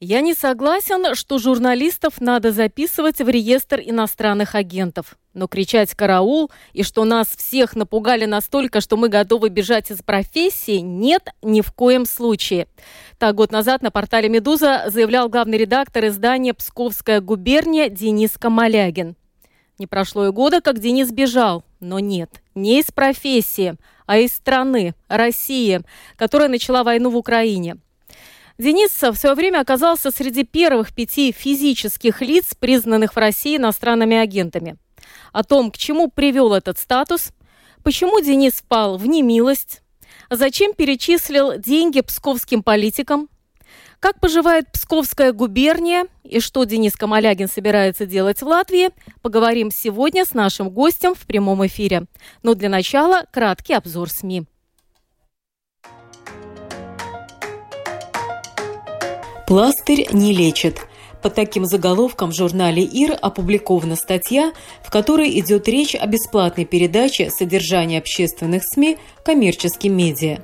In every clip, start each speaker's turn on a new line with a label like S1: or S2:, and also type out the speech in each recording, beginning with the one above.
S1: Я не согласен, что журналистов надо записывать в реестр иностранных агентов. Но кричать «караул» и что нас всех напугали настолько, что мы готовы бежать из профессии, нет ни в коем случае. Так, год назад на портале «Медуза» заявлял главный редактор издания «Псковская губерния» Денис Камалягин. Не прошло и года, как Денис бежал. Но нет, не из профессии, а из страны, России, которая начала войну в Украине – Денис в свое время оказался среди первых пяти физических лиц, признанных в России иностранными агентами. О том, к чему привел этот статус, почему Денис впал в немилость, зачем перечислил деньги псковским политикам, как поживает Псковская губерния и что Денис Камалягин собирается делать в Латвии, поговорим сегодня с нашим гостем в прямом эфире. Но для начала краткий обзор СМИ. Пластырь не лечит. Под таким заголовком в журнале ИР опубликована статья, в которой идет речь о бесплатной передаче содержания общественных СМИ коммерческим медиа.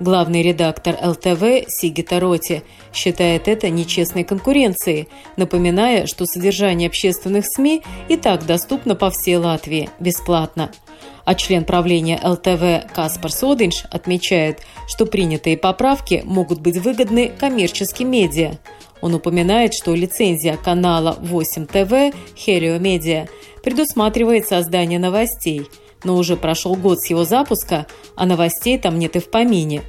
S1: Главный редактор ЛТВ Сигита Роти считает это нечестной конкуренцией, напоминая, что содержание общественных СМИ и так доступно по всей Латвии бесплатно. А член правления ЛТВ Каспар Содинш отмечает, что принятые поправки могут быть выгодны коммерческим медиа. Он упоминает, что лицензия канала 8 ТВ Хелио Медиа предусматривает создание новостей, но уже прошел год с его запуска, а новостей там нет и в помине.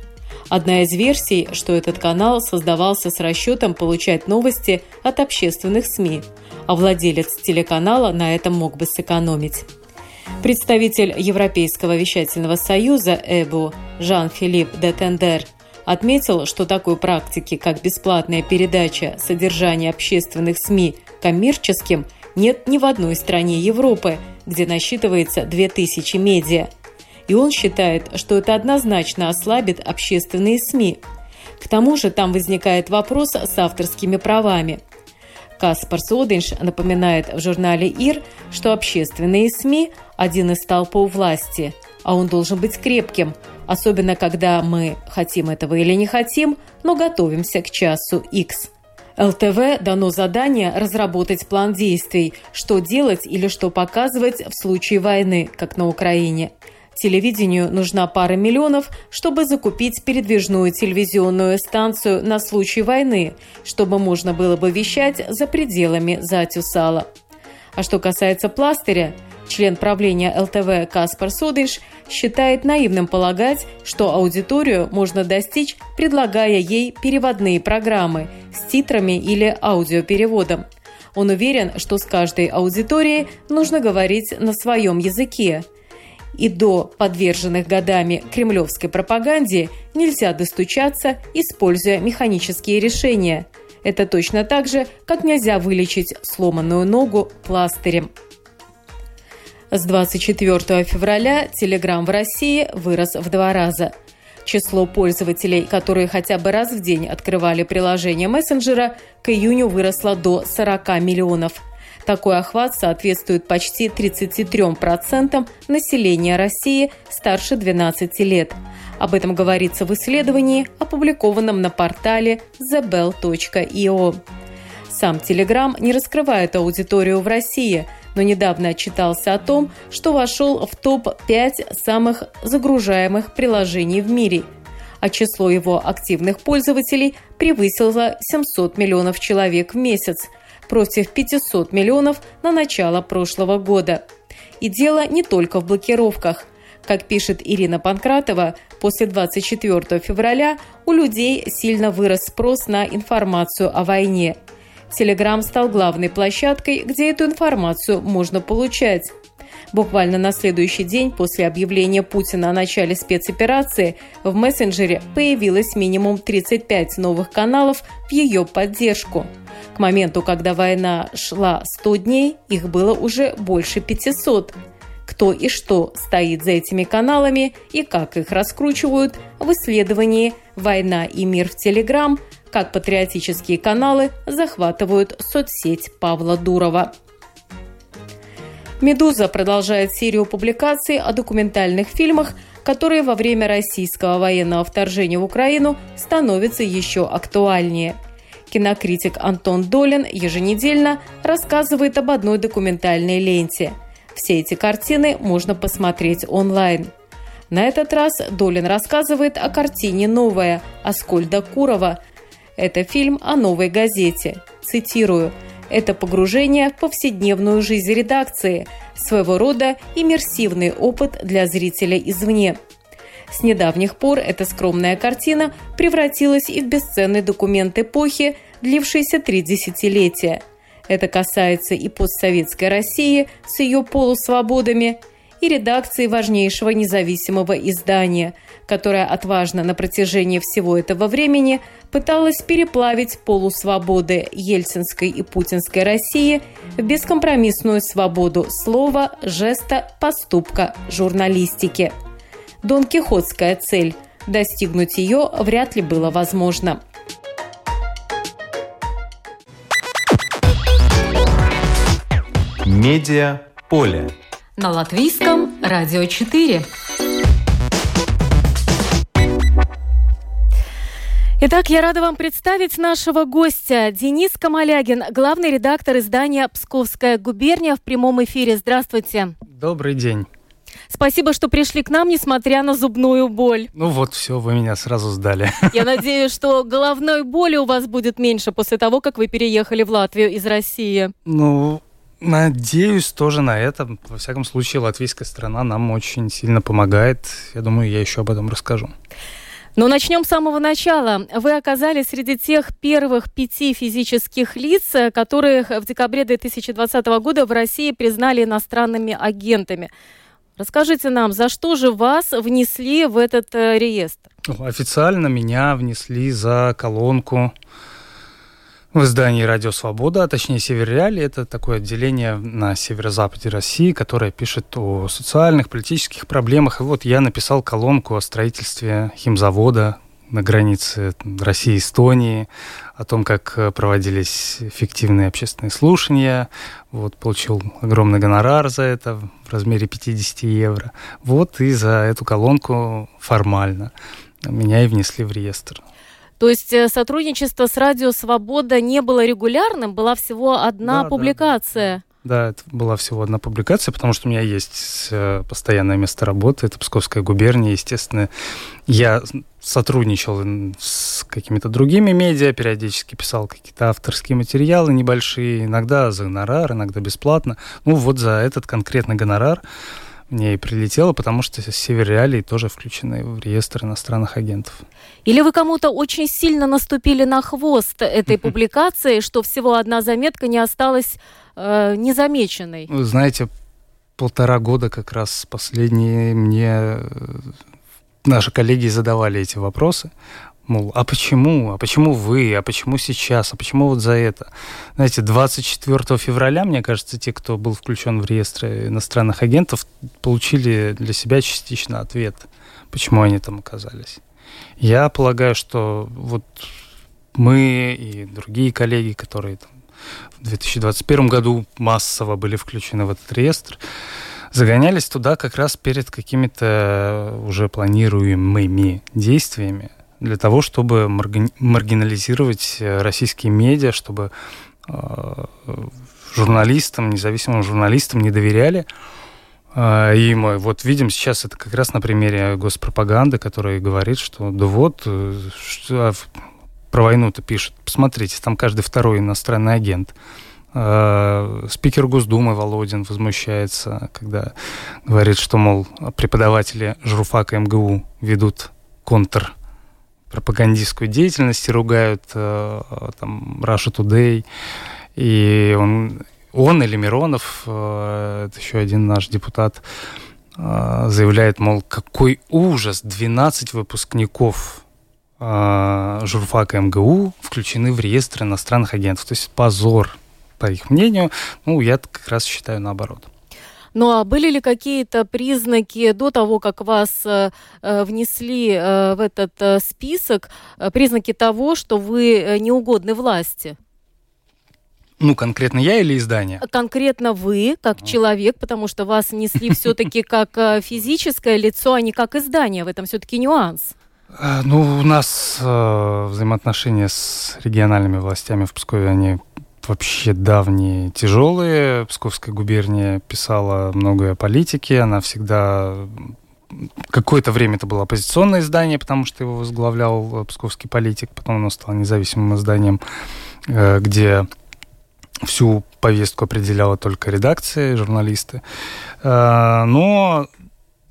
S1: Одна из версий, что этот канал создавался с расчетом получать новости от общественных СМИ, а владелец телеканала на этом мог бы сэкономить. Представитель Европейского вещательного союза ЭБУ Жан-Филипп де Тендер отметил, что такой практики, как бесплатная передача содержания общественных СМИ коммерческим, нет ни в одной стране Европы, где насчитывается 2000 медиа. И он считает, что это однозначно ослабит общественные СМИ. К тому же там возникает вопрос с авторскими правами – Каспар Содинш напоминает в журнале ИР, что общественные СМИ – один из столпов власти, а он должен быть крепким, особенно когда мы, хотим этого или не хотим, но готовимся к часу X. ЛТВ дано задание разработать план действий, что делать или что показывать в случае войны, как на Украине – Телевидению нужна пара миллионов, чтобы закупить передвижную телевизионную станцию на случай войны, чтобы можно было бы вещать за пределами Затюсала. А что касается пластыря, член правления ЛТВ Каспар Содыш считает наивным полагать, что аудиторию можно достичь, предлагая ей переводные программы с титрами или аудиопереводом. Он уверен, что с каждой аудиторией нужно говорить на своем языке – и до подверженных годами кремлевской пропаганде нельзя достучаться, используя механические решения. Это точно так же, как нельзя вылечить сломанную ногу пластырем. С 24 февраля Telegram в России вырос в два раза. Число пользователей, которые хотя бы раз в день открывали приложение мессенджера, к июню выросло до 40 миллионов – такой охват соответствует почти 33% населения России старше 12 лет. Об этом говорится в исследовании, опубликованном на портале thebell.io. Сам Telegram не раскрывает аудиторию в России, но недавно отчитался о том, что вошел в топ-5 самых загружаемых приложений в мире – а число его активных пользователей превысило 700 миллионов человек в месяц – против 500 миллионов на начало прошлого года. И дело не только в блокировках. Как пишет Ирина Панкратова, после 24 февраля у людей сильно вырос спрос на информацию о войне. Телеграм стал главной площадкой, где эту информацию можно получать. Буквально на следующий день после объявления Путина о начале спецоперации в мессенджере появилось минимум 35 новых каналов в ее поддержку. К моменту, когда война шла 100 дней, их было уже больше 500. К кто и что стоит за этими каналами и как их раскручивают в исследовании «Война и мир в Телеграм», как патриотические каналы захватывают соцсеть Павла Дурова. «Медуза» продолжает серию публикаций о документальных фильмах, которые во время российского военного вторжения в Украину становятся еще актуальнее. Кинокритик Антон Долин еженедельно рассказывает об одной документальной ленте. Все эти картины можно посмотреть онлайн. На этот раз Долин рассказывает о картине «Новая» Аскольда Курова. Это фильм о новой газете. Цитирую – это погружение в повседневную жизнь редакции, своего рода иммерсивный опыт для зрителя извне. С недавних пор эта скромная картина превратилась и в бесценный документ эпохи, длившийся три десятилетия. Это касается и постсоветской России с ее полусвободами, и редакции важнейшего независимого издания, которое отважно на протяжении всего этого времени пыталась переплавить полусвободы ельцинской и путинской России в бескомпромиссную свободу слова, жеста, поступка, журналистики. Дон Кихотская цель – достигнуть ее вряд ли было возможно.
S2: Медиа поле.
S3: На латвийском радио 4.
S1: Итак, я рада вам представить нашего гостя. Денис Камалягин, главный редактор издания «Псковская губерния» в прямом эфире. Здравствуйте.
S4: Добрый день.
S1: Спасибо, что пришли к нам, несмотря на зубную боль.
S4: Ну вот, все, вы меня сразу сдали.
S1: Я надеюсь, что головной боли у вас будет меньше после того, как вы переехали в Латвию из России.
S4: Ну, надеюсь тоже на это. Во всяком случае, латвийская страна нам очень сильно помогает. Я думаю, я еще об этом расскажу.
S1: Но начнем с самого начала. Вы оказались среди тех первых пяти физических лиц, которых в декабре 2020 года в России признали иностранными агентами. Расскажите нам, за что же вас внесли в этот э, реестр?
S4: Официально меня внесли за колонку в издании «Радио Свобода», а точнее «Северреалии». Это такое отделение на северо-западе России, которое пишет о социальных, политических проблемах. И вот я написал колонку о строительстве химзавода на границе России и Эстонии, о том, как проводились эффективные общественные слушания. Вот, получил огромный гонорар за это в размере 50 евро. Вот и за эту колонку формально меня и внесли в реестр.
S1: То есть э, сотрудничество с Радио Свобода не было регулярным, была всего одна да, публикация.
S4: Да, да. это была всего одна публикация, потому что у меня есть э, постоянное место работы, это Псковская губерния, естественно. Я сотрудничал с какими-то другими медиа, периодически писал какие-то авторские материалы небольшие, иногда за гонорар, иногда бесплатно. Ну вот за этот конкретный гонорар мне и прилетело, потому что Север Реалии тоже включены в реестр иностранных агентов.
S1: Или вы кому-то очень сильно наступили на хвост этой публикации, что всего одна заметка не осталась э, незамеченной?
S4: Вы знаете, полтора года как раз последние мне э, наши коллеги задавали эти вопросы. Мол, а почему? А почему вы? А почему сейчас? А почему вот за это? Знаете, 24 февраля, мне кажется, те, кто был включен в реестр иностранных агентов, получили для себя частично ответ, почему они там оказались. Я полагаю, что вот мы и другие коллеги, которые там в 2021 году массово были включены в этот реестр, загонялись туда как раз перед какими-то уже планируемыми действиями, для того, чтобы маргинализировать э, российские медиа, чтобы э, журналистам, независимым журналистам не доверяли. Э, и мы вот видим сейчас это как раз на примере госпропаганды, которая говорит, что да вот, что, а про войну-то пишут. Посмотрите, там каждый второй иностранный агент. Спикер Госдумы Володин возмущается, когда говорит, что, мол, преподаватели журфака МГУ ведут контр пропагандистскую деятельность и ругают э, там Russia Today. И он, он или Миронов, э, это еще один наш депутат, э, заявляет, мол, какой ужас, 12 выпускников э, журфака МГУ включены в реестр иностранных агентов. То есть позор, по их мнению. Ну, я как раз считаю наоборот.
S1: Ну а были ли какие-то признаки до того, как вас э, э внесли э, в этот список, признаки того, что вы неугодны власти?
S4: Ну, конкретно я или издание?
S1: Конкретно вы, как uh человек, потому что вас несли все-таки как физическое лицо, а не как издание. В этом все-таки нюанс.
S4: Ну, у нас э, взаимоотношения с региональными властями в Пскове, они вообще давние, тяжелые. Псковская губерния писала многое о политике, она всегда... Какое-то время это было оппозиционное издание, потому что его возглавлял псковский политик, потом оно стало независимым изданием, э, где всю повестку определяла только редакция, журналисты. Э, но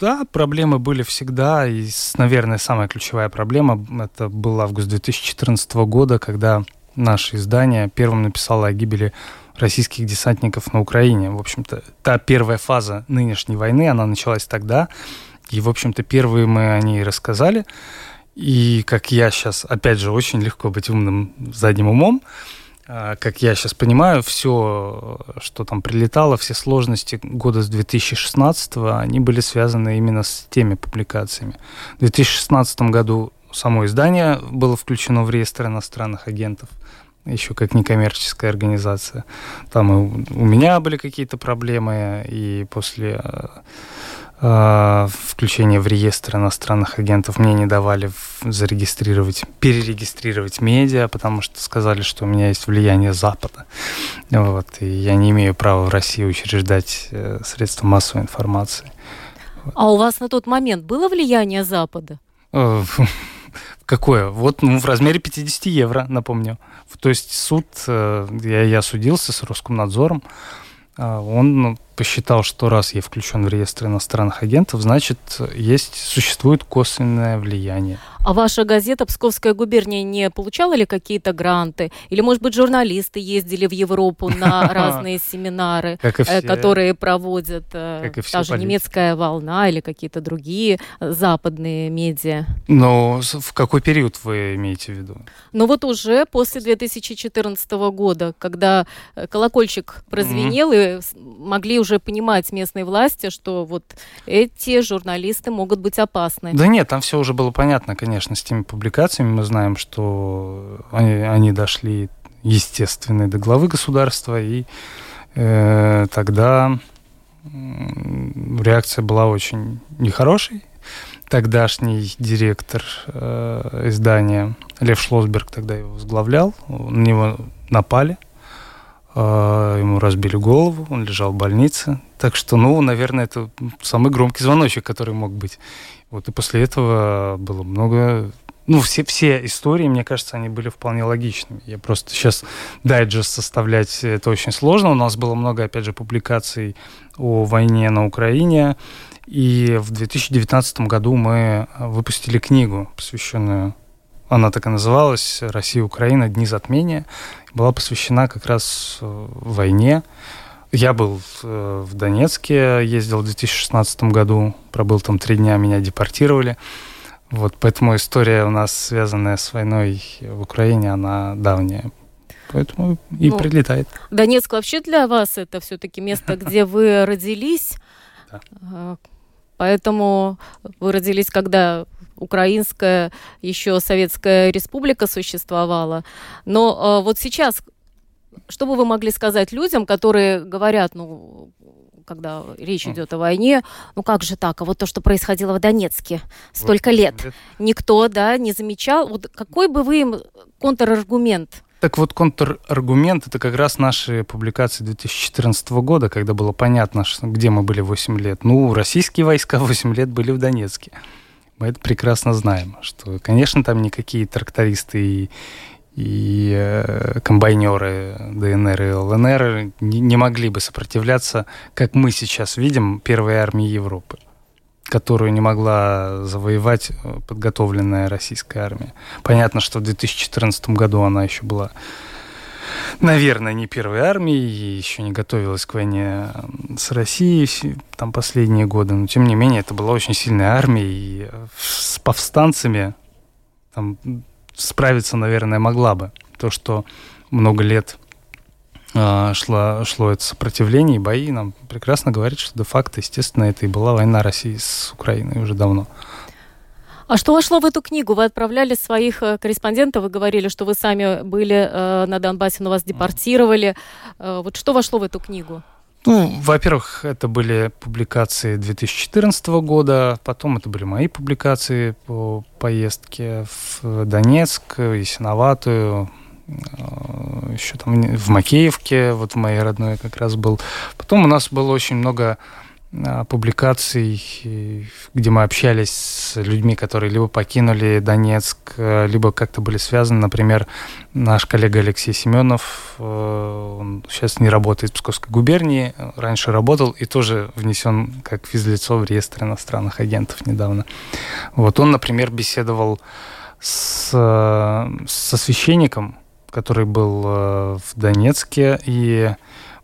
S4: да, проблемы были всегда, и, наверное, самая ключевая проблема это был август 2014 года, когда наше издание первым написало о гибели российских десантников на Украине. В общем-то, та первая фаза нынешней войны, она началась тогда. И, в общем-то, первые мы о ней рассказали. И, как я сейчас, опять же, очень легко быть умным задним умом, а, как я сейчас понимаю, все, что там прилетало, все сложности года с 2016, они были связаны именно с теми публикациями. В 2016 году само издание было включено в реестр иностранных агентов еще как некоммерческая организация. Там и у меня были какие-то проблемы, и после э, э, включения в реестр иностранных агентов мне не давали зарегистрировать, перерегистрировать медиа, потому что сказали, что у меня есть влияние Запада. Вот, и я не имею права в России учреждать э, средства массовой информации.
S1: А у вас на тот момент было влияние Запада?
S4: Э, какое? Вот ну, в размере 50 евро, напомню. То есть суд, э, я, я судился с Роскомнадзором, а, он посчитал, что раз я включен в реестр иностранных агентов, значит, есть, существует косвенное влияние.
S1: А ваша газета «Псковская губерния» не получала ли какие-то гранты? Или, может быть, журналисты ездили в Европу на разные семинары, э, которые проводят э, та же немецкая волна или какие-то другие западные медиа?
S4: Но в какой период вы имеете в виду?
S1: Ну вот уже после 2014 года, когда э, колокольчик прозвенел, и могли уже понимать местные власти, что вот эти журналисты могут быть опасны.
S4: Да нет, там все уже было понятно, конечно конечно, с теми публикациями. Мы знаем, что они, они дошли, естественно, до главы государства, и э, тогда реакция была очень нехорошей. Тогдашний директор э, издания Лев Шлосберг тогда его возглавлял, на него напали, э, ему разбили голову, он лежал в больнице. Так что, ну, наверное, это самый громкий звоночек, который мог быть. Вот и после этого было много ну, все, все истории, мне кажется, они были вполне логичными. Я просто сейчас дайджест составлять это очень сложно. У нас было много, опять же, публикаций о войне на Украине. И в 2019 году мы выпустили книгу, посвященную, она так и называлась «Россия Украина. Дни затмения». Была посвящена как раз э, войне. Я был э, в Донецке, ездил в 2016 году, пробыл там три дня, меня депортировали. Вот, поэтому история у нас, связанная с войной в Украине, она давняя. Поэтому и ну, прилетает.
S1: Донецк вообще для вас это все-таки место, где вы родились. А, поэтому вы родились, когда украинская еще Советская Республика существовала. Но а, вот сейчас что бы вы могли сказать людям, которые говорят, ну, когда речь идет о войне, ну как же так, а вот то, что происходило в Донецке столько лет, никто, да, не замечал. Вот какой бы вы им контраргумент
S4: так вот, контраргумент — это как раз наши публикации 2014 года, когда было понятно, где мы были 8 лет. Ну, российские войска 8 лет были в Донецке. Мы это прекрасно знаем, что, конечно, там никакие трактористы и, и э, комбайнеры ДНР и ЛНР не, могли бы сопротивляться, как мы сейчас видим, первой армии Европы, которую не могла завоевать э, подготовленная российская армия. Понятно, что в 2014 году она еще была, наверное, не первой армией, еще не готовилась к войне с Россией там последние годы, но тем не менее это была очень сильная армия, и э, с повстанцами там справиться, наверное, могла бы. То, что много лет а, шло, шло это сопротивление и бои, нам прекрасно говорит, что де-факто, естественно, это и была война России с Украиной уже давно.
S1: А что вошло в эту книгу? Вы отправляли своих э, корреспондентов, вы говорили, что вы сами были э, на Донбассе, но вас депортировали. Э, вот что вошло в эту книгу?
S4: Ну, во-первых, это были публикации 2014 года, потом это были мои публикации по поездке в Донецк, Ясиноватую, э, еще там в Макеевке, вот в моей родной как раз был. Потом у нас было очень много публикаций, где мы общались с людьми, которые либо покинули Донецк, э, либо как-то были связаны. Например, наш коллега Алексей Семенов, э, он сейчас не работает в Псковской губернии, раньше работал и тоже внесен как физлицо в реестр иностранных агентов недавно. Вот он, например, беседовал с, со священником, который был э, в Донецке, и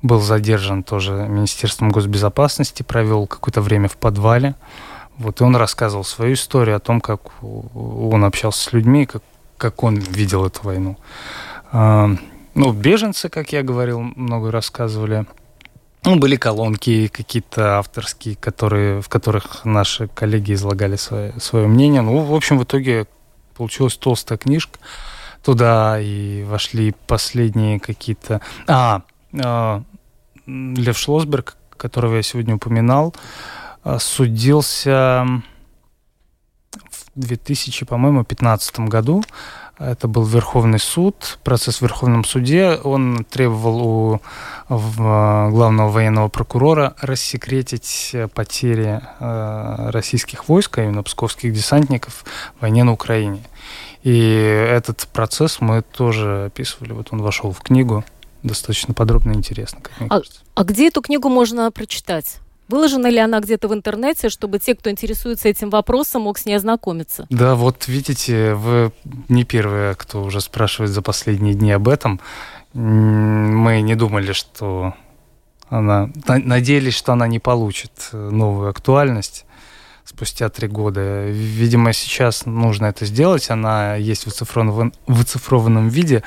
S4: был задержан тоже Министерством госбезопасности, провел какое-то время в подвале. Вот, и он рассказывал свою историю о том, как он общался с людьми, как, как он видел эту войну. А, ну, беженцы, как я говорил, много рассказывали. Ну, были колонки какие-то авторские, которые, в которых наши коллеги излагали свое, свое мнение. Ну, в общем, в итоге получилась толстая книжка. Туда и вошли последние какие-то... А, а Лев Шлосберг, которого я сегодня упоминал, а, судился в 2000, по-моему, 2015 году. Это был Верховный суд, процесс в Верховном суде. Он требовал у главного военного прокурора рассекретить потери а, российских войск, а именно псковских десантников в войне на Украине. И этот процесс мы тоже описывали. Вот он вошел в книгу достаточно подробно и интересно, как мне
S1: а, кажется. А где эту книгу можно прочитать? Выложена ли она где-то в интернете, чтобы те, кто интересуется этим вопросом, мог с ней ознакомиться?
S4: Да, вот видите, вы не первые, кто уже спрашивает за последние дни об этом. Мы не думали, что она... Надеялись, что она не получит новую актуальность спустя три года. Видимо, сейчас нужно это сделать. Она есть в оцифрованном, в оцифрованном виде.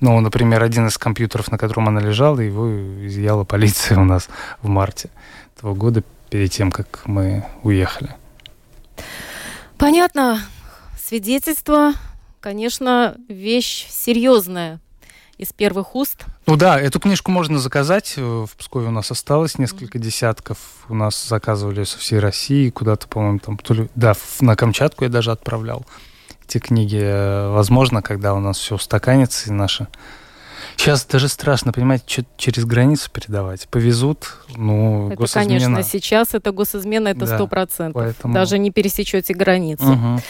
S4: Но, например, один из компьютеров, на котором она лежала, его изъяла полиция у нас в марте этого года, перед тем, как мы уехали.
S1: Понятно. Свидетельство, конечно, вещь серьезная из первых уст.
S4: Ну да, эту книжку можно заказать. В Пскове у нас осталось несколько десятков. У нас заказывали со всей России, куда-то, по-моему, там, то ли... Да, на Камчатку я даже отправлял эти книги. Возможно, когда у нас все устаканится и наши... Сейчас даже страшно, понимаете, что через границу передавать. Повезут, ну,
S1: это, госизмена. конечно, сейчас это госизмена, это сто да, процентов. Поэтому... Даже не пересечете границу. Угу.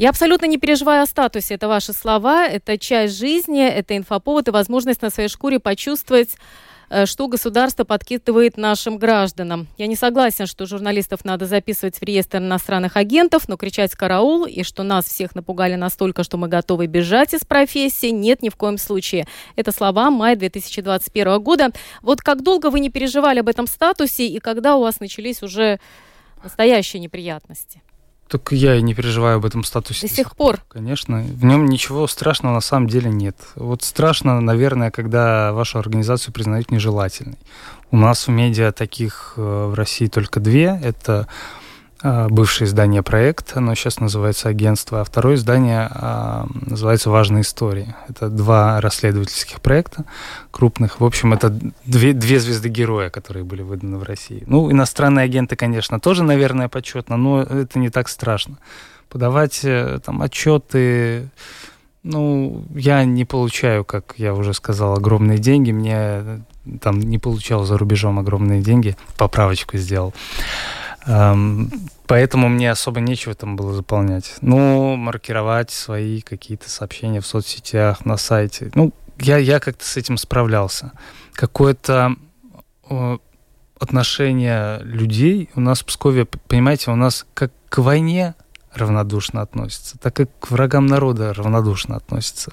S1: Я абсолютно не переживаю о статусе. Это ваши слова, это часть жизни, это инфоповод и возможность на своей шкуре почувствовать э, что государство подкидывает нашим гражданам. Я не согласен, что журналистов надо записывать в реестр иностранных агентов, но кричать «караул» и что нас всех напугали настолько, что мы готовы бежать из профессии, нет ни в коем случае. Это слова мая 2021 года. Вот как долго вы не переживали об этом статусе и когда у вас начались уже настоящие неприятности?
S4: Так я и не переживаю об этом статусе.
S1: До сих пор?
S4: Конечно. В нем ничего страшного на самом деле нет. Вот страшно, наверное, когда вашу организацию признают нежелательной. У нас в медиа таких э, в России только две. Это бывшее издание «Проект», оно сейчас называется «Агентство», а второе издание а, называется «Важные истории». Это два расследовательских проекта крупных. В общем, это две, две звезды героя, которые были выданы в России. Ну, иностранные агенты, конечно, тоже, наверное, почетно, но это не так страшно. Подавать э, там отчеты, ну, я не получаю, как я уже сказал, огромные деньги. Мне э, там не получал за рубежом огромные деньги. Поправочку сделал. Поэтому мне особо нечего там было заполнять. Ну, маркировать свои какие-то сообщения в соцсетях, на сайте. Ну, я, я как-то с этим справлялся. Какое-то отношение людей у нас в Пскове, понимаете, у нас как к войне равнодушно относятся, так и к врагам народа равнодушно относятся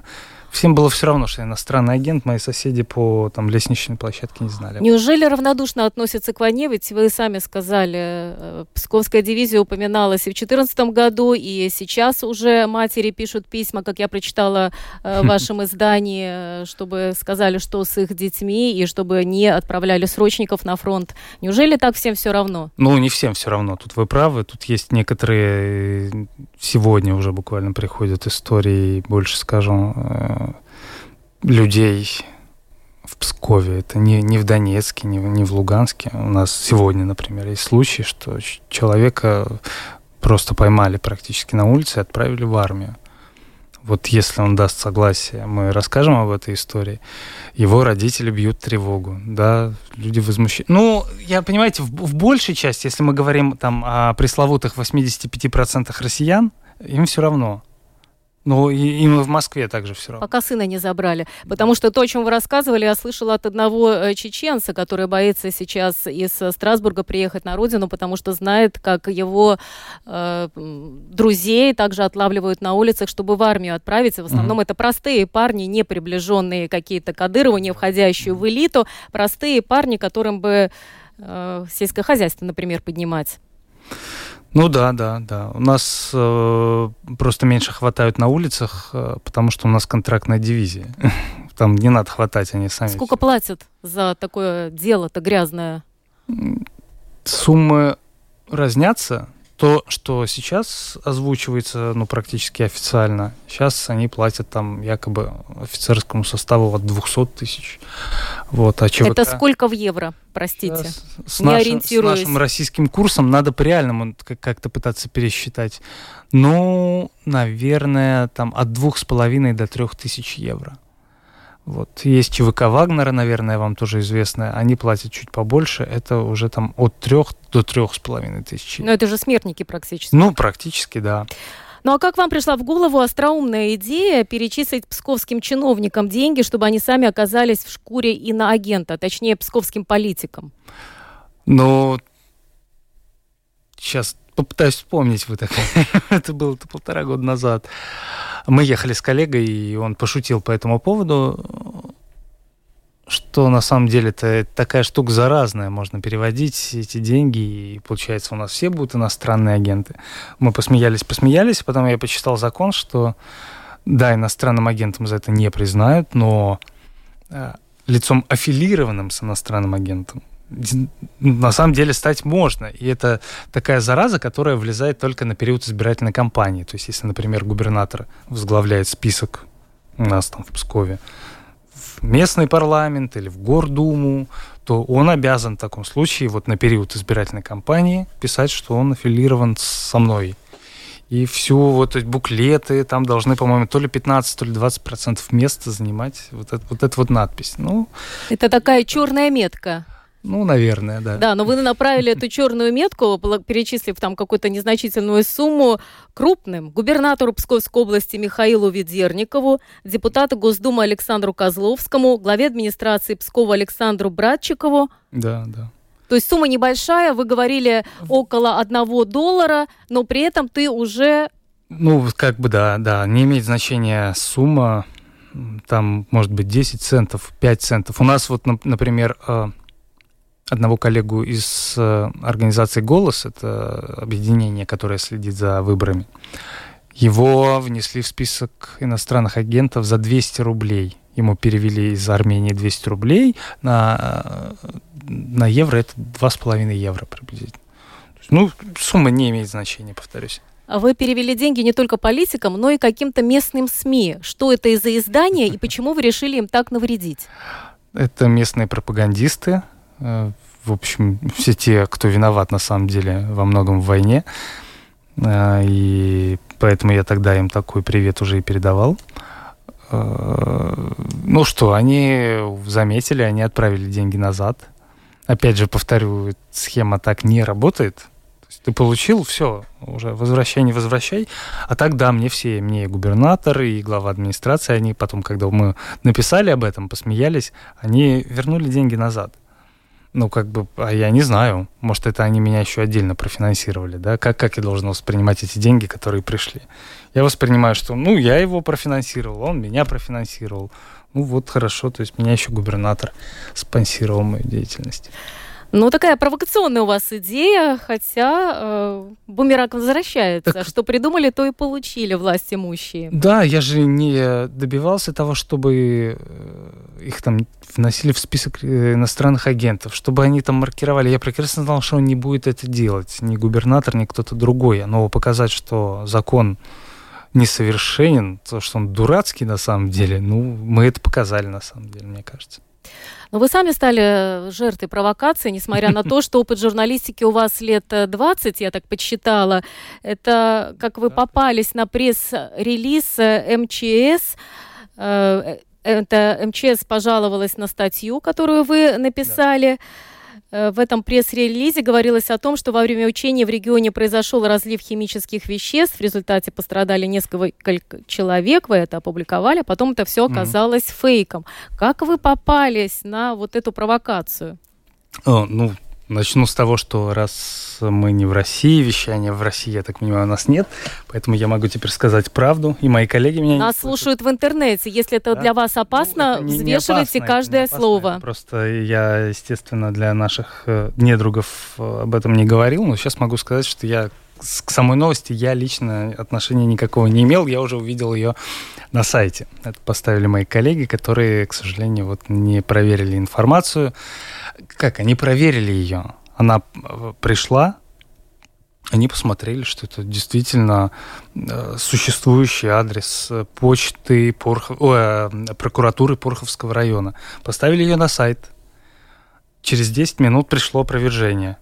S4: всем было все равно, что я иностранный агент, мои соседи по там, лестничной площадке не знали.
S1: Неужели равнодушно относятся к войне? Ведь вы сами сказали, э, Псковская дивизия упоминалась и в 2014 году, и сейчас уже матери пишут письма, как я прочитала э, в вашем издании, чтобы сказали, что с их детьми, и чтобы не отправляли срочников на фронт. Неужели так всем все равно?
S4: Ну, не всем все равно. Тут вы правы. Тут есть некоторые э, сегодня уже буквально приходят истории, больше скажем, людей в Пскове, это не, не в Донецке, не, не в Луганске. У нас сегодня, например, есть случай, что человека просто поймали практически на улице и отправили в армию. Вот если он даст согласие, мы расскажем об этой истории. Его родители бьют тревогу, да, люди возмущены. Ну, я, понимаете, в, в большей части, если мы говорим там о пресловутых 85% россиян, им все равно. Ну, и, им в Москве также все равно.
S1: Пока сына не забрали. Потому что то, о чем вы рассказывали, я слышала от одного э, чеченца, который боится сейчас из э, Страсбурга приехать на родину, потому что знает, как его э, друзей также отлавливают на улицах, чтобы в армию отправиться. В основном mm-hmm. это простые парни, не приближенные какие-то Кадырову, не входящие в элиту. Простые парни, которым бы э, сельское хозяйство, например, поднимать.
S4: Ну да, да, да. У нас э, просто меньше хватают на улицах, э, потому что у нас контрактная дивизия. Там не надо хватать, они сами.
S1: Сколько платят за такое дело-то грязное?
S4: Суммы разнятся то, что сейчас озвучивается, ну, практически официально, сейчас они платят там якобы офицерскому составу от 200 тысяч. Вот, а ЧВК...
S1: Это сколько в евро, простите?
S4: С, Не нашим, с нашим российским курсом надо по реальному как-то пытаться пересчитать. Ну, наверное, там от двух с половиной до трех тысяч евро. Вот. Есть ЧВК Вагнера, наверное, вам тоже известно. Они платят чуть побольше. Это уже там от трех до трех с половиной тысяч.
S1: Но это же смертники практически.
S4: Ну, практически, да.
S1: Ну а как вам пришла в голову остроумная идея перечислить псковским чиновникам деньги, чтобы они сами оказались в шкуре иноагента, точнее, псковским политикам?
S4: Ну, сейчас попытаюсь вспомнить. Вы так... это было полтора года назад. Мы ехали с коллегой, и он пошутил по этому поводу, что на самом деле это такая штука заразная, можно переводить эти деньги, и получается у нас все будут иностранные агенты. Мы посмеялись, посмеялись, потом я почитал закон, что да, иностранным агентом за это не признают, но э, лицом аффилированным с иностранным агентом на самом деле стать можно. И это такая зараза, которая влезает только на период избирательной кампании. То есть, если, например, губернатор возглавляет список у нас там в Пскове в местный парламент или в Гордуму, то он обязан в таком случае вот на период избирательной кампании писать, что он аффилирован со мной. И всю вот эти буклеты там должны, по-моему, то ли 15, то ли 20 процентов места занимать вот, это, вот эта вот надпись. Ну,
S1: это такая черная метка.
S4: Ну, наверное, да.
S1: Да, но вы направили эту черную метку, перечислив там какую-то незначительную сумму крупным губернатору Псковской области Михаилу Ведерникову, депутату Госдумы Александру Козловскому, главе администрации Пскова Александру Братчикову.
S4: Да, да.
S1: То есть сумма небольшая, вы говорили около одного доллара, но при этом ты уже...
S4: Ну, как бы да, да, не имеет значения сумма, там может быть 10 центов, 5 центов. У нас вот, например, э, одного коллегу из э, организации «Голос», это объединение, которое следит за выборами, его внесли в список иностранных агентов за 200 рублей. Ему перевели из Армении 200 рублей, на, на евро это 2,5 евро приблизительно. Ну, сумма не имеет значения, повторюсь.
S1: А вы перевели деньги не только политикам, но и каким-то местным СМИ. Что это из-за издания и почему вы решили им так навредить?
S4: Это местные пропагандисты, Э, в общем, все те, кто виноват на самом деле во многом в войне. Э, и поэтому я тогда им такой привет уже и передавал. Э, ну что, они заметили, они отправили деньги назад. Опять же, повторю, схема так не работает. То есть ты получил, все, уже возвращай, не возвращай. А так, да, мне все, мне и губернатор, и глава администрации, они потом, когда мы написали об этом, посмеялись, они вернули деньги назад. Ну, как бы, а я не знаю. Может, это они меня еще отдельно профинансировали, да? Как, как я должен воспринимать эти деньги, которые пришли? Я воспринимаю, что, ну, я его профинансировал, он меня профинансировал. Ну, вот хорошо, то есть меня еще губернатор спонсировал мою деятельность.
S1: Ну, такая провокационная у вас идея, хотя э, бумеранг возвращается. Так... Что придумали, то и получили власть имущие.
S4: Да, я же не добивался того, чтобы э, их там вносили в список э, иностранных агентов, чтобы они там маркировали. Я прекрасно знал, что он не будет это делать. Ни губернатор, ни кто-то другой. Но показать, что закон несовершенен, то, что он дурацкий на самом деле, ну, мы это показали на самом деле, мне кажется.
S1: Но вы сами стали жертвой провокации, несмотря на то, что опыт журналистики у вас лет 20, я так подсчитала. Это как вы попались на пресс-релиз МЧС. Э, это МЧС пожаловалась на статью, которую вы написали. Да Э, в этом пресс-релизе говорилось о том, что во время учения в регионе произошел разлив химических веществ, в результате пострадали несколько человек, вы это опубликовали, а потом это все оказалось mm-hmm. фейком. Как вы попались на вот эту провокацию?
S4: О, ну, Начну с того, что раз мы не в России, вещания в России, я так понимаю, у нас нет, поэтому я могу теперь сказать правду, и мои коллеги меня
S1: Нас слушают в интернете. Если это да? для вас опасно, ну, не, взвешивайте не опасно, каждое опасно. слово.
S4: Просто я, естественно, для наших э, недругов э, об этом не говорил, но сейчас могу сказать, что я к самой новости я лично отношения никакого не имел, я уже увидел ее на сайте. Это поставили мои коллеги, которые, к сожалению, вот не проверили информацию как, они проверили ее. Она э, пришла, они посмотрели, что это действительно э, существующий адрес э, почты Порхов... О, прокуратуры Порховского района. Поставили ее на сайт. Через 10 минут пришло опровержение.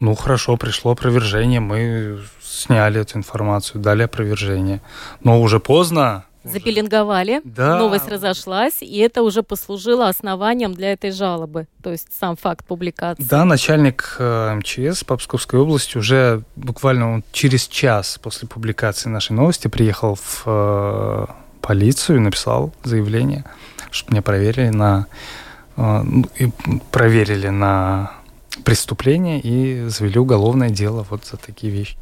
S4: Ну, хорошо, пришло опровержение, мы сняли эту информацию, дали опровержение. Но уже поздно,
S1: запеленговали, да. новость разошлась, и это уже послужило основанием для этой жалобы, то есть сам факт публикации.
S4: Да, начальник э, МЧС по Псковской области уже буквально через час после публикации нашей новости приехал в э, полицию и написал заявление, чтобы меня проверили на э, ну, и проверили на преступление и завели уголовное дело вот за такие вещи.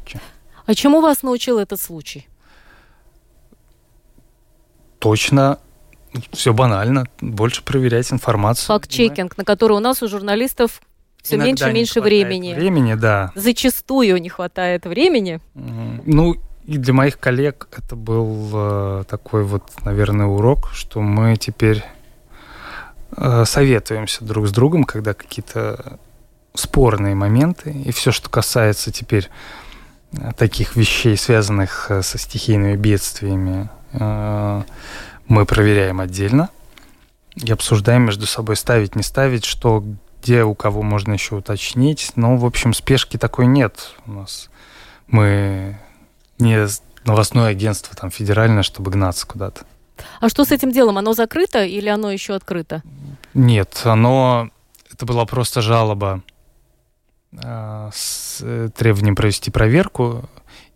S1: А чему вас научил этот случай?
S4: точно все банально, больше проверять информацию.
S1: Факт-чекинг, на который у нас у журналистов все Иногда меньше и меньше времени.
S4: Времени, да.
S1: Зачастую не хватает времени.
S4: Ну, и для моих коллег это был э, такой вот, наверное, урок, что мы теперь э, советуемся друг с другом, когда какие-то спорные моменты, и все, что касается теперь э, таких вещей, связанных э, со стихийными бедствиями, Э, мы проверяем отдельно и обсуждаем между собой, ставить, не ставить, что где у кого можно еще уточнить. Но, в общем, спешки такой нет у нас. Мы не новостное агентство там федеральное, чтобы гнаться куда-то.
S1: А что с этим делом? Оно закрыто или оно еще открыто?
S4: Нет, оно... Это была просто жалоба с э, требованием провести проверку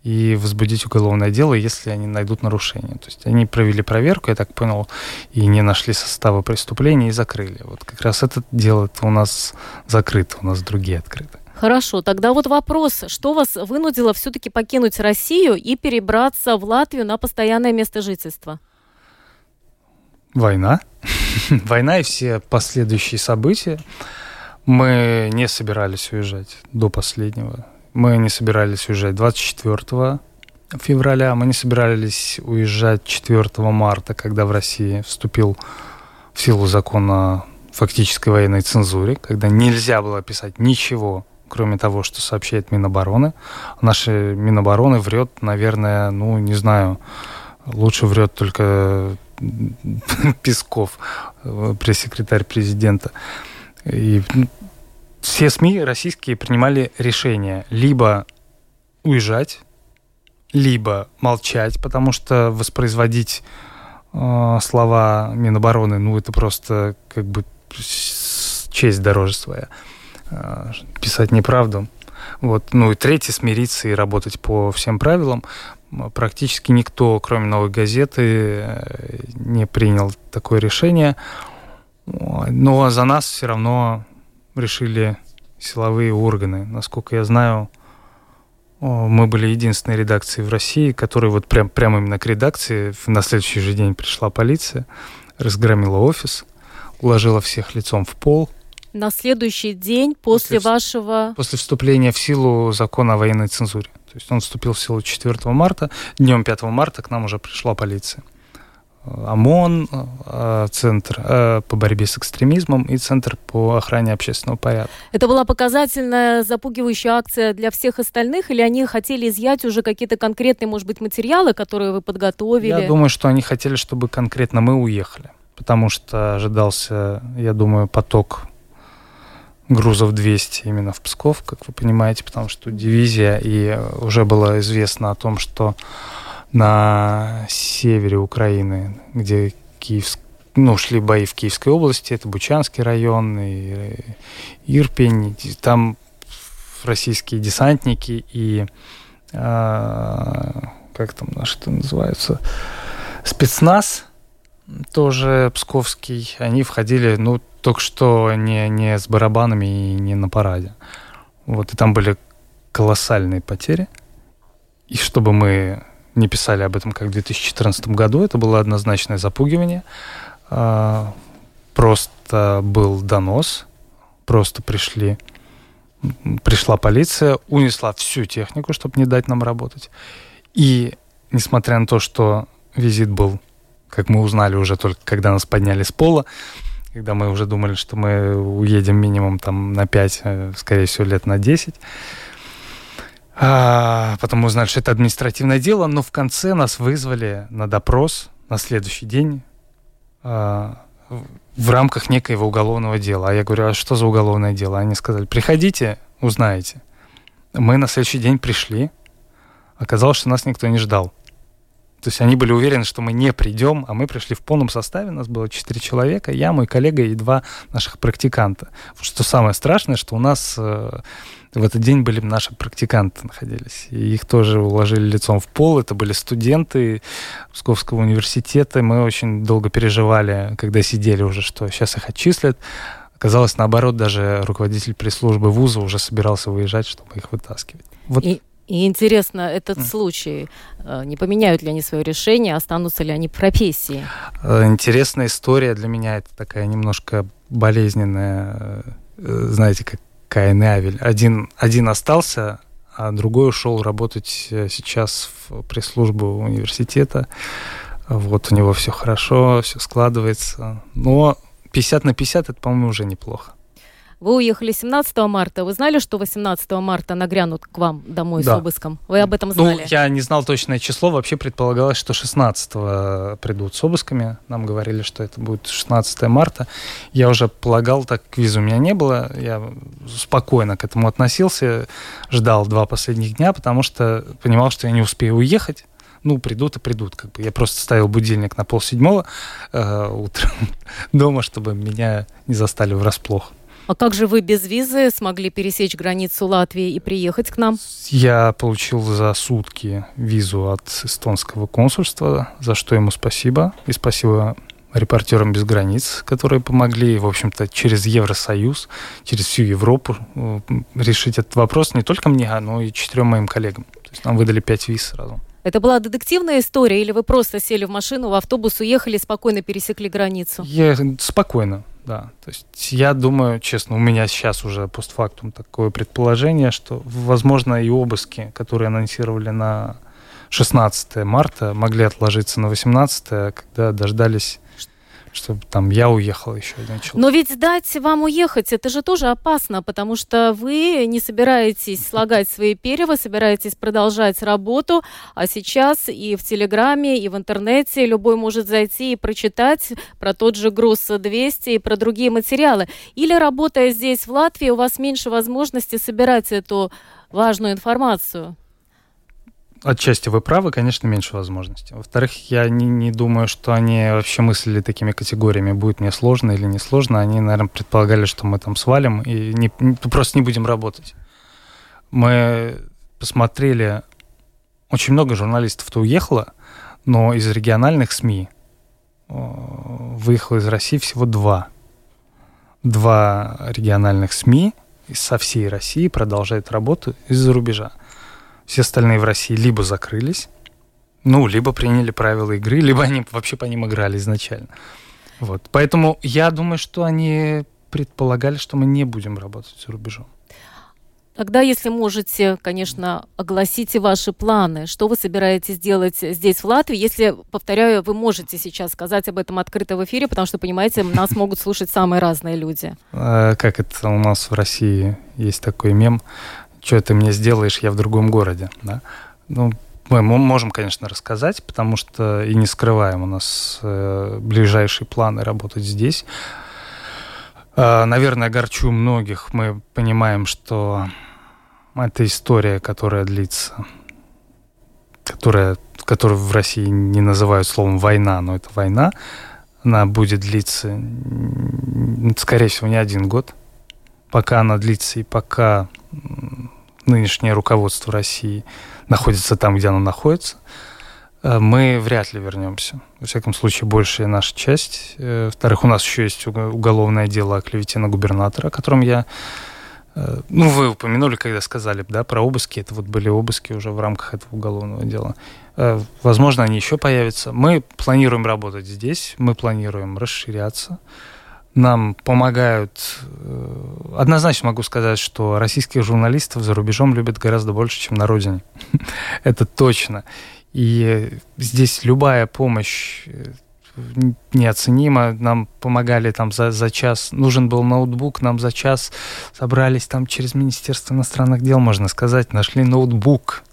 S4: и возбудить уголовное дело, если они найдут нарушение. То есть они провели проверку, я так понял, и не нашли состава преступления и закрыли. Вот как раз это дело -то у нас закрыто, у нас другие открыты.
S1: Хорошо, тогда вот вопрос, что вас вынудило все-таки покинуть Россию и перебраться в Латвию на постоянное место жительства?
S4: Война. Война и все последующие события. Мы не собирались уезжать до последнего. Мы не собирались уезжать 24 февраля, мы не собирались уезжать 4 марта, когда в России вступил в силу закон о фактической военной цензуре, когда нельзя было писать ничего, кроме того, что сообщает Минобороны. Наша Минобороны врет, наверное, ну, не знаю, лучше врет только Песков, э, пресс-секретарь президента. И ну, все СМИ российские принимали решение либо уезжать, либо молчать, потому что воспроизводить э, слова Минобороны, ну, это просто как бы честь дороже своя. Э, писать неправду. Вот. Ну и третье, смириться и работать по всем правилам. Практически никто, кроме «Новой газеты», э, не принял такое решение. Но за нас все равно решили силовые органы. Насколько я знаю, мы были единственной редакцией в России, которая вот прям, прямо именно к редакции на следующий же день пришла полиция, разгромила офис, уложила всех лицом в пол.
S1: На следующий день после, после вашего...
S4: После вступления в силу закона о военной цензуре. То есть он вступил в силу 4 марта. Днем 5 марта к нам уже пришла полиция. ОМОН, э, Центр э, по борьбе с экстремизмом и Центр по охране общественного порядка.
S1: Это была показательная, запугивающая акция для всех остальных, или они хотели изъять уже какие-то конкретные, может быть, материалы, которые вы подготовили?
S4: Я думаю, что они хотели, чтобы конкретно мы уехали, потому что ожидался, я думаю, поток грузов 200 именно в Псков, как вы понимаете, потому что дивизия, и уже было известно о том, что на севере Украины, где Киевск, ну, шли бои в Киевской области, это Бучанский район и э, Ирпень, там российские десантники и а, как там наши это называются, спецназ, тоже псковский, они входили, ну, только что не, не с барабанами и не на параде. Вот, и там были колоссальные потери. И чтобы мы не писали об этом как в 2014 году. Это было однозначное запугивание. А, просто был донос, просто пришли, пришла полиция, унесла всю технику, чтобы не дать нам работать. И несмотря на то, что визит был, как мы узнали уже только когда нас подняли с пола, когда мы уже думали, что мы уедем минимум там на 5, э, скорее всего, лет на 10, а, потом мы узнали, что это административное дело, но в конце нас вызвали на допрос на следующий день а, в рамках некоего уголовного дела. А я говорю, а что за уголовное дело? Они сказали, приходите, узнаете. Мы на следующий день пришли. Оказалось, что нас никто не ждал. То есть они были уверены, что мы не придем, а мы пришли в полном составе. У нас было четыре человека, я, мой коллега и два наших практиканта. Что самое страшное, что у нас э, в этот день были наши практиканты находились. И их тоже уложили лицом в пол. Это были студенты Московского университета. Мы очень долго переживали, когда сидели уже, что сейчас их отчислят. Оказалось, наоборот, даже руководитель пресс-службы вуза уже собирался выезжать, чтобы их вытаскивать.
S1: Вот. И, и интересно, этот mm. случай, э, не поменяют ли они свое решение, останутся ли они в профессии?
S4: Э, интересная история для меня, это такая немножко болезненная, э, знаете, как Каин и Авель. Один, один остался, а другой ушел работать э, сейчас в пресс-службу университета. Вот у него все хорошо, все складывается. Но 50 на 50 это, по-моему, уже неплохо.
S1: Вы уехали 17 марта. Вы знали, что 18 марта нагрянут к вам домой да. с обыском? Вы об этом ну, знали?
S4: Ну, я не знал точное число. Вообще предполагалось, что 16 придут с обысками. Нам говорили, что это будет 16 марта. Я уже полагал, так визы у меня не было. Я спокойно к этому относился. Ждал два последних дня, потому что понимал, что я не успею уехать ну, придут и придут. Как бы. Я просто ставил будильник на полседьмого э, утром дома, чтобы меня не застали врасплох.
S1: А как же вы без визы смогли пересечь границу Латвии и приехать к нам?
S4: Я получил за сутки визу от эстонского консульства, за что ему спасибо. И спасибо репортерам без границ, которые помогли, в общем-то, через Евросоюз, через всю Европу э, решить этот вопрос не только мне, но и четырем моим коллегам. То есть нам выдали пять виз сразу.
S1: Это была детективная история, или вы просто сели в машину, в автобус, уехали, спокойно пересекли границу?
S4: Я спокойно да. То есть я думаю, честно, у меня сейчас уже постфактум такое предположение, что, возможно, и обыски, которые анонсировали на 16 марта, могли отложиться на 18, когда дождались чтобы там я уехал еще один человек.
S1: Но ведь дать вам уехать, это же тоже опасно, потому что вы не собираетесь слагать свои перья, вы собираетесь продолжать работу, а сейчас и в Телеграме, и в интернете любой может зайти и прочитать про тот же груз 200 и про другие материалы. Или работая здесь, в Латвии, у вас меньше возможности собирать эту важную информацию.
S4: Отчасти вы правы, конечно, меньше возможностей. Во-вторых, я не, не думаю, что они вообще мыслили такими категориями, будет мне сложно или не сложно. Они, наверное, предполагали, что мы там свалим и не, просто не будем работать. Мы посмотрели, очень много журналистов-то уехало, но из региональных СМИ выехало из России всего два. два региональных СМИ со всей России продолжают работу из-за рубежа. Все остальные в России либо закрылись, ну, либо приняли правила игры, либо они вообще по ним играли изначально. Вот. Поэтому я думаю, что они предполагали, что мы не будем работать за рубежом.
S1: Тогда, если можете, конечно, огласите ваши планы. Что вы собираетесь делать здесь, в Латвии? Если, повторяю, вы можете сейчас сказать об этом открыто в эфире, потому что, понимаете, нас могут слушать самые разные люди.
S4: А, как это у нас в России есть такой мем, что ты мне сделаешь, я в другом городе. Да? Ну, мы можем, конечно, рассказать, потому что и не скрываем, у нас э, ближайшие планы работать здесь. Э, наверное, огорчу многих. Мы понимаем, что это история, которая длится, которая, которую в России не называют словом война, но это война. Она будет длиться, скорее всего, не один год. Пока она длится и пока нынешнее руководство России находится там, где оно находится, э, мы вряд ли вернемся. Во всяком случае, большая наша часть. Э, во-вторых, у нас еще есть уголовное дело о клевете на губернатора, о котором я Э, ну, вы упомянули, когда сказали, да, про обыски. Это вот были обыски уже в рамках этого уголовного дела. Возможно, они еще появятся. Мы планируем работать здесь, мы планируем расширяться. Нам помогают... Э, однозначно могу сказать, что российских журналистов за рубежом любят гораздо больше, чем на родине. Это точно. И здесь любая помощь неоценимо. Нам помогали там за, за час. Нужен был ноутбук, нам за час собрались там через Министерство иностранных дел, можно сказать, нашли ноутбук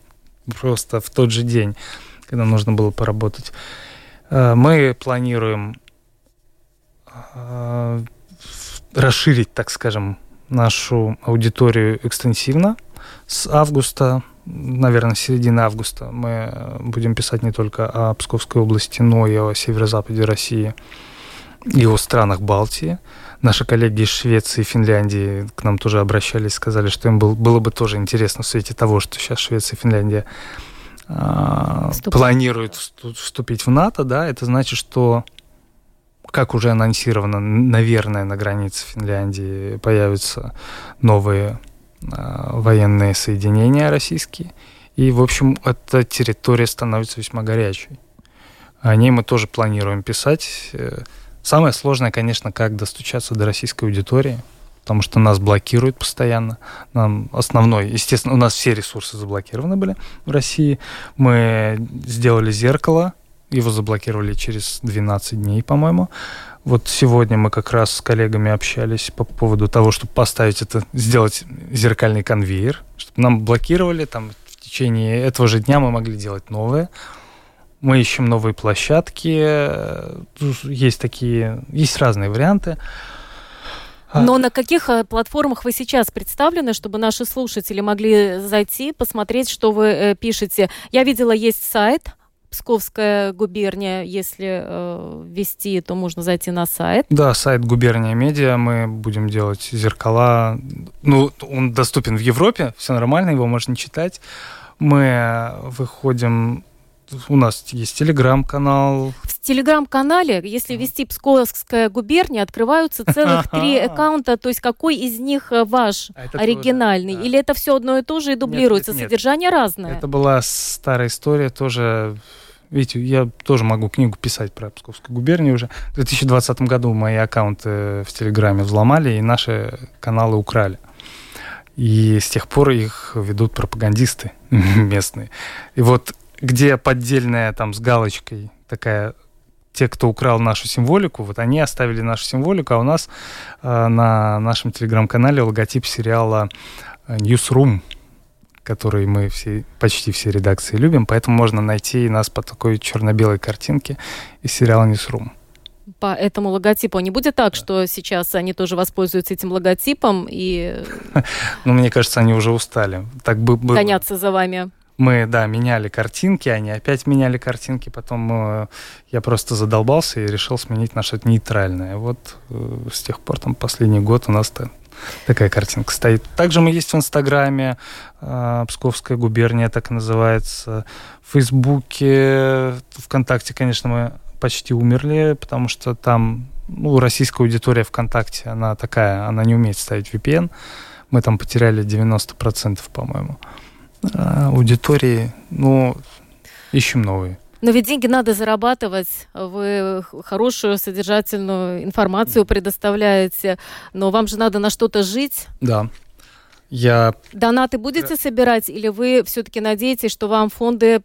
S4: просто в тот же день, когда нужно было поработать. Э, мы планируем э, расширить, так скажем, нашу аудиторию экстенсивно. С августа наверное, середины августа мы будем писать не только о Псковской области, но и о северо-западе России и о странах Балтии. Наши коллеги из Швеции и Финляндии к нам тоже обращались, сказали, что им был, было бы тоже интересно в свете того, что сейчас Швеция и Финляндия э, планируют вступить в НАТО, да, это значит, что как уже анонсировано, наверное, на границе Финляндии появятся новые Э, военные соединения российские. И, в общем, эта территория становится весьма горячей. О ней мы тоже планируем писать. Э, самое сложное, конечно, как достучаться до российской аудитории, потому что нас блокируют постоянно. Нам основной, естественно, у нас все ресурсы заблокированы были в России. Мы сделали зеркало, его заблокировали через 12 дней, по-моему. Вот сегодня мы как раз с коллегами общались по поводу того, чтобы поставить это, сделать зеркальный конвейер, чтобы нам блокировали там в течение этого же дня мы могли делать новые. Мы ищем новые площадки, есть такие, есть разные варианты.
S1: А Но на каких э, платформах вы сейчас представлены, чтобы наши слушатели могли зайти, посмотреть, что вы э, пишете? Я видела, есть сайт Псковская губерния, если э, ввести, то можно зайти на сайт.
S4: Да, сайт губерния медиа. Мы будем делать зеркала. Ну, он доступен в Европе, все нормально, его можно читать. Мы выходим у нас есть телеграм-канал.
S1: В телеграм-канале, если ввести Псковская губерния, открываются целых три аккаунта. То есть какой из них э, ваш а оригинальный? Да. Или это все одно и то же и дублируется? Нет, нет, Содержание нет. разное?
S4: Это была старая история тоже. Видите, я тоже могу книгу писать про Псковскую губернию уже. В 2020 году мои аккаунты в Телеграме взломали и наши каналы украли. И с тех пор их ведут пропагандисты местные. И вот где поддельная там с галочкой такая те, кто украл нашу символику, вот они оставили нашу символику, а у нас э, на нашем телеграм-канале логотип сериала э, Newsroom, который мы все, почти все редакции любим, поэтому можно найти нас по такой черно-белой картинке из сериала Newsroom
S1: по этому логотипу. Не будет так, что сейчас они тоже воспользуются этим логотипом и...
S4: Ну, мне кажется, они уже устали. Так бы
S1: Гоняться за вами
S4: мы, да, меняли картинки, они опять меняли картинки, потом э, я просто задолбался и решил сменить наше нейтральное. Вот э, с тех пор, там, последний год у нас -то такая картинка стоит. Также мы есть в Инстаграме, э, Псковская губерния так и называется, в Фейсбуке, ВКонтакте, конечно, мы почти умерли, потому что там ну, российская аудитория ВКонтакте, она такая, она не умеет ставить VPN. Мы там потеряли 90%, по-моему. А аудитории, ну, ищем новые.
S1: Но ведь деньги надо зарабатывать. Вы хорошую содержательную информацию предоставляете, но вам же надо на что-то жить.
S4: Да. Я...
S1: Донаты будете собирать или вы все-таки надеетесь, что вам фонды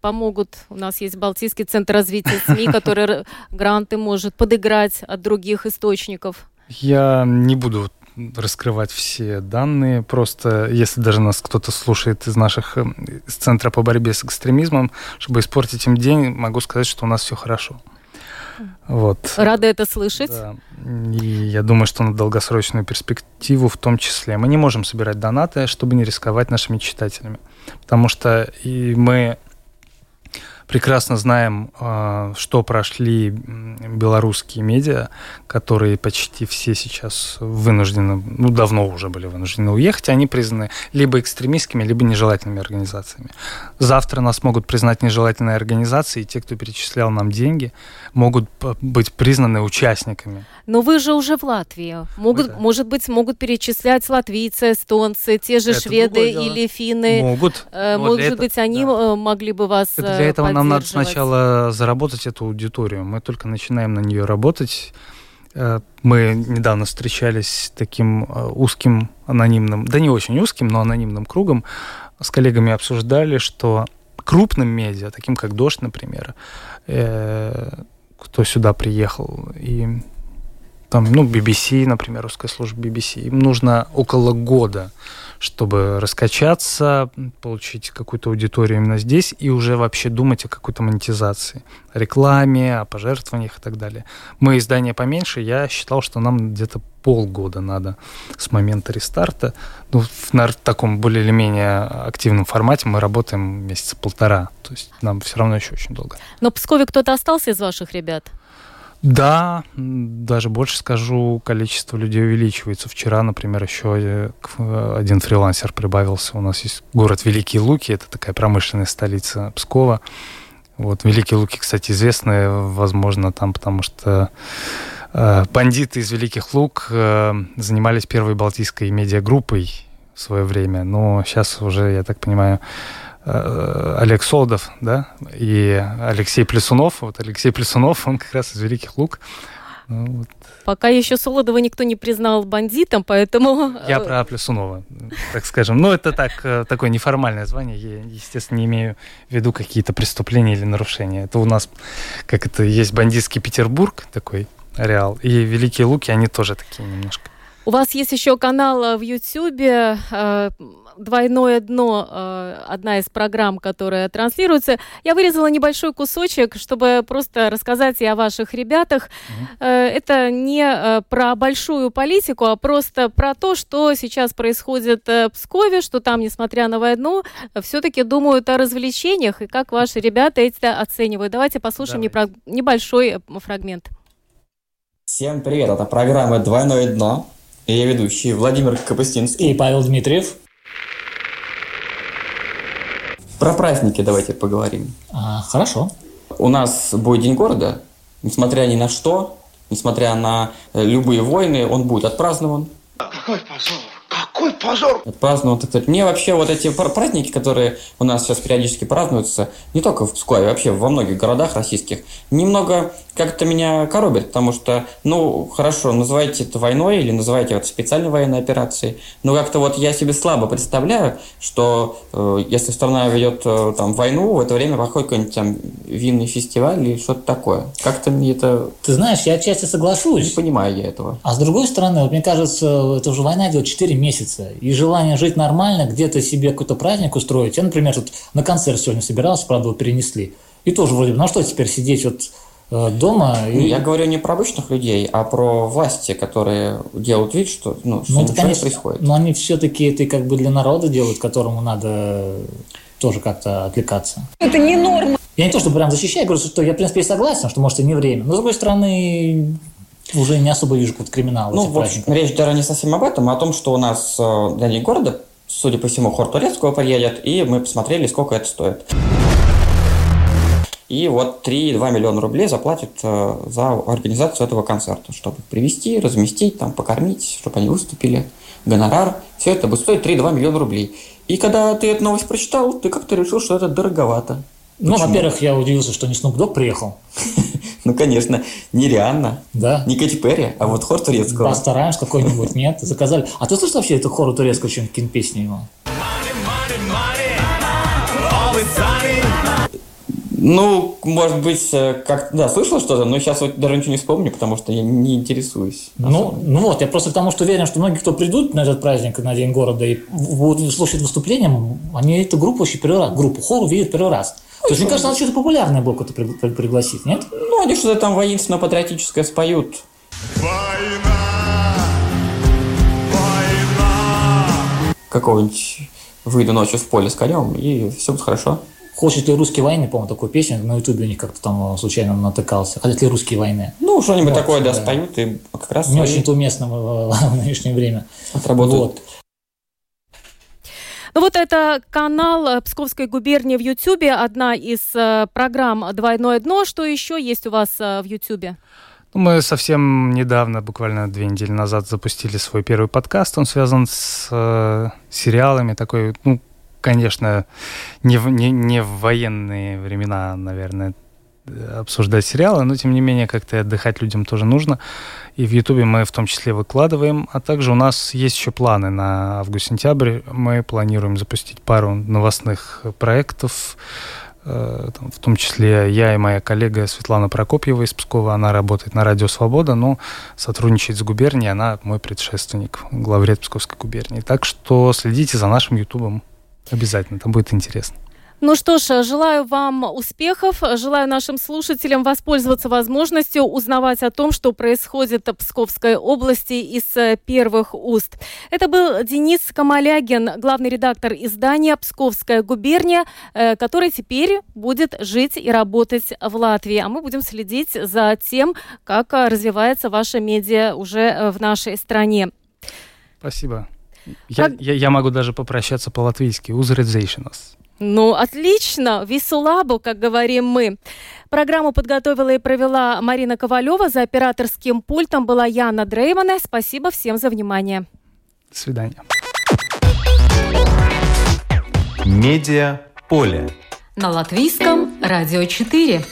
S1: помогут? У нас есть Балтийский центр развития СМИ, который гранты может подыграть от других источников.
S4: Я не буду раскрывать все данные. Просто если даже нас кто-то слушает из наших э, из Центра по борьбе с экстремизмом, чтобы испортить им день, могу сказать, что у нас все хорошо.
S1: Вот. Рада это слышать.
S4: Да. И я думаю, что на долгосрочную перспективу в том числе. Мы не можем собирать донаты, чтобы не рисковать нашими читателями. Потому что и мы прекрасно знаем, а, что прошли белорусские медиа, которые почти все сейчас вынуждены, ну, давно уже были вынуждены уехать, они признаны либо экстремистскими, либо нежелательными организациями. Завтра нас могут признать нежелательные организации, и те, кто перечислял нам деньги, могут быть признаны участниками.
S1: Но вы же уже в Латвии. Могут, да. Может быть, могут перечислять латвийцы, эстонцы, те же это шведы или финны.
S4: Могут.
S1: Э, может это, быть, они да. Э, могли бы вас
S4: это Для этого нам надо сначала заработать эту аудиторию. Мы только начинаем на нее работать. Э, мы недавно встречались с таким узким анонимным, да не очень узким, но анонимным кругом. С коллегами обсуждали, что крупным медиа, таким как «Дождь», например, кто сюда приехал, и там, ну, BBC, например, русская служба BBC, им нужно около года, чтобы раскачаться, получить какую-то аудиторию именно здесь и уже вообще думать о какой-то монетизации, рекламе, о пожертвованиях и так далее. Мы издание поменьше, я считал, что нам где-то полгода надо с момента рестарта. Ну, в, таком более или менее активном формате мы работаем месяца полтора. То есть нам все равно еще очень долго.
S1: Но в Пскове кто-то остался из ваших ребят?
S4: Да, даже больше скажу, количество людей увеличивается. Вчера, например, еще э, один фрилансер прибавился. У нас есть город Великие Луки, это такая промышленная столица Пскова. Вот Великие Луки, кстати, известны, возможно, там, потому что э, бандиты из Великих Лук э, занимались первой балтийской медиагруппой в свое время, но сейчас уже, я так понимаю, Э, Олег Солдов, да, и Алексей Плесунов. Вот Алексей Плесунов, он как раз из Великих Лук.
S1: Ну, вот. Пока еще Солодова никто не признал бандитом, поэтому...
S4: Я э, про Плесунова, так скажем. Ну, это так, э, такое неформальное звание. Я, естественно, не имею в виду какие-то преступления или нарушения. Это у нас, как это, есть бандитский Петербург такой, реал. И Великие Луки, они тоже такие немножко.
S1: У вас есть еще канал в Ютьюбе «Двойное дно», э, одна из программ, которая транслируется. Я вырезала небольшой кусочек, чтобы просто рассказать и о ваших ребятах. Mm-hmm. Это не э, про большую политику, а просто про то, что сейчас происходит в Пскове, что там, несмотря на войну, все-таки думают о развлечениях и как ваши ребята это оценивают. Давайте послушаем Давайте. небольшой фрагмент.
S5: Всем привет, это программа «Двойное дно». Я ведущий Владимир Капустинский.
S6: И Павел Дмитриев.
S5: Про праздники давайте поговорим.
S6: А, хорошо.
S5: У нас будет День города, несмотря ни на что, несмотря на любые войны, он будет отпразднован.
S7: Какой позор! Какой позор!
S5: Отпразднован. Мне вообще вот эти праздники, которые у нас сейчас периодически празднуются, не только в Пскове, вообще во многих городах российских, немного как-то меня коробит, потому что, ну, хорошо, называйте это войной или называйте это специальной военной операцией, но как-то вот я себе слабо представляю, что э, если страна ведет э, там войну, в это время проходит какой-нибудь там винный фестиваль или что-то такое. Как-то мне это...
S6: Ты знаешь, я отчасти соглашусь.
S5: Не понимаю я этого.
S6: А с другой стороны, вот мне кажется, это уже война идет 4 месяца, и желание жить нормально, где-то себе какой-то праздник устроить. Я, например, тут на концерт сегодня собирался, правда, его перенесли. И тоже вроде бы, ну а что теперь сидеть вот Э, дома.
S5: Ну, и... Я говорю не про обычных людей, а про власти, которые делают вид, что, ну, что ну, ничего конечно, не происходит.
S6: Но они все-таки это как бы для народа делают, которому надо тоже как-то отвлекаться.
S7: Это не норма.
S6: Я не то, что прям защищаю, говорю, что я, в принципе, согласен, что, может, и не время. Но, с другой стороны, уже не особо вижу какой-то криминал.
S5: Ну, в общем, речь даже не совсем об этом, а о том, что у нас э, для День города, судя по всему, хор турецкого приедет, и мы посмотрели, сколько это стоит. И вот 3,2 миллиона рублей заплатят э, за организацию этого концерта, чтобы привести, разместить, там, покормить, чтобы они выступили. Гонорар. Все это будет стоить 3,2 миллиона рублей. И когда ты эту новость прочитал, ты как-то решил, что это дороговато.
S6: Ну, во-первых, я удивился, что не Снуп Дог приехал.
S5: Ну, конечно, не Рианна,
S6: Да.
S5: не Кэти Перри, а вот хор турецкого.
S6: Баста Раймс какой-нибудь, нет? Заказали. А ты слышал вообще эту хору турецкую, что какие песни его?
S5: Ну, может быть, э, как да, слышал что-то, но сейчас вот даже ничего не вспомню, потому что я не интересуюсь.
S6: Ну, ну вот, я просто потому что уверен, что многие, кто придут на этот праздник, на День города, и будут слушать выступления, они эту группу еще первый раз, группу хору видят первый раз. То есть, мне кажется, надо что-то популярное было при- пригласить, нет?
S5: Ну, они что-то там воинственно-патриотическое споют. Какого-нибудь выйду ночью в поле с конем, и все будет хорошо.
S6: Хочет ли русские войны, по-моему, такую песню, на ютубе у них как-то там э, случайно натыкался. Хотят ли русские войны?
S5: Ну, что-нибудь
S6: Вот,
S5: такое, да,
S6: да.
S5: споют, и как раз
S6: Не
S5: свои
S6: очень-то уместно в, в нынешнее время.
S5: отработают.
S6: Вот.
S1: Ну вот это канал э, Псковской губернии в Ютьюбе, одна из э, программ «Двойное дно». Что еще есть у вас э, в Ютьюбе?
S4: Ну, Мы совсем недавно, буквально две недели назад, запустили свой первый подкаст. Он связан с э, сериалами. Такой, ну, конечно, не в, не, не в военные времена, наверное, обсуждать сериалы, но тем не менее как-то отдыхать людям тоже нужно. И в Ютубе мы в том числе выкладываем. А также у нас есть еще планы на август-сентябрь. Мы планируем запустить пару новостных проектов. Э, В том числе я и моя коллега Светлана Прокопьева из Пскова. Она работает на Радио Свобода, но сотрудничает с губернией. Она мой предшественник, главред Псковской губернии. Так что следите за нашим Ютубом. Обязательно, там будет интересно.
S1: Ну что ж, желаю вам успехов, желаю нашим слушателям воспользоваться возможностью узнавать о том, что происходит в Псковской области из э, первых уст. Это был Денис Камалягин, главный редактор издания «Псковская губерния», э, который теперь будет жить и работать в Латвии. А мы будем следить за тем, как э, развивается ваша медиа уже в нашей стране.
S4: Спасибо. Я,
S1: Как-
S4: я, я могу даже попрощаться по-латвийски. Узредзейшенос.
S1: Ну, отлично, висулабу, как говорим мы. Программу подготовила и провела Марина Ковалева. За операторским пультом была Яна Дреймана. Спасибо всем за внимание.
S4: До свидания.
S2: Медиа поле.
S8: На латвийском радио 4.